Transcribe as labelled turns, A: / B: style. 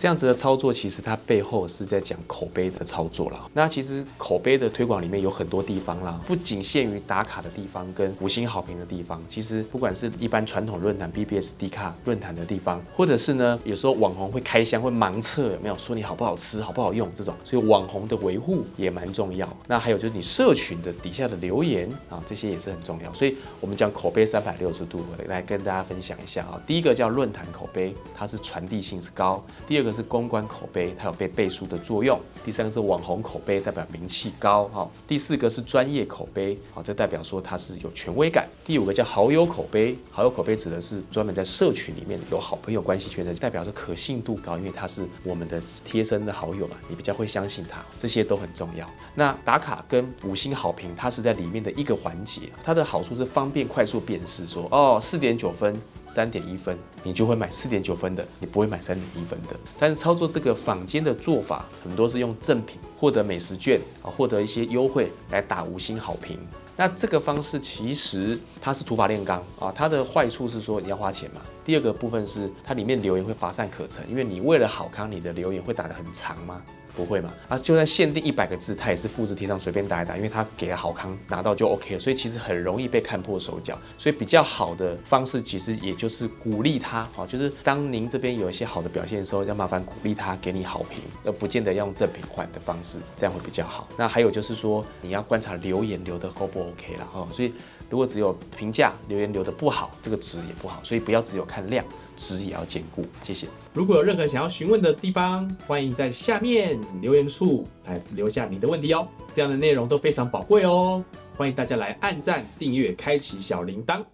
A: 这样子的操作，其实它背后是在讲口碑的操作啦。那其实口碑的推广里面有很多地方啦，不仅限于打卡的地方跟五星好评的地方。其实不管是一般传统论坛 BBS、D 卡论坛的地方，或者是呢，有时候网红会开箱会盲测有没有说你好不好吃、好不好用这种，所以网红的维护也蛮重要。那还有就是你社群的底下的留言啊，这些也是很重要。所以我们讲口碑三百六十度来跟大家分享一下啊。第一个叫论坛口碑，它是传递性是高；第二个是公关口碑，它有被背书的作用。第三个是网红口碑，代表名气高哈。第四个是专业口碑，好，这代表说它是有权威感。第五个叫好友口碑，好友口碑指的是专门在社群里面有好朋友关系圈的，代表是可信度高，因为他是我们的贴身的好友嘛，你比较会相信他，这些都很重要。那打卡跟五星好评，它是在里面的一个环节，它的好处是方便快速辨识，说哦四点九分。三点一分，你就会买四点九分的，你不会买三点一分的。但是操作这个坊间的做法，很多是用赠品获得美食券啊，获得一些优惠来打五星好评。那这个方式其实它是土法炼钢啊，它的坏处是说你要花钱嘛。第二个部分是它里面留言会乏善可陈，因为你为了好康，你的留言会打得很长吗？不会嘛？啊，就算限定一百个字，它也是复制贴上随便打一打，因为它给了好康拿到就 OK 了，所以其实很容易被看破手脚。所以比较好的方式，其实也就是鼓励他，哦，就是当您这边有一些好的表现的时候，要麻烦鼓励他给你好评，而不见得要用赠品换的方式，这样会比较好。那还有就是说，你要观察留言留的 O 不 OK 了，哦，所以如果只有评价留言留的不好，这个值也不好，所以不要只有看量。值也要兼顾，谢谢。
B: 如果有任何想要询问的地方，欢迎在下面留言处来留下你的问题哦。这样的内容都非常宝贵哦，欢迎大家来按赞、订阅、开启小铃铛。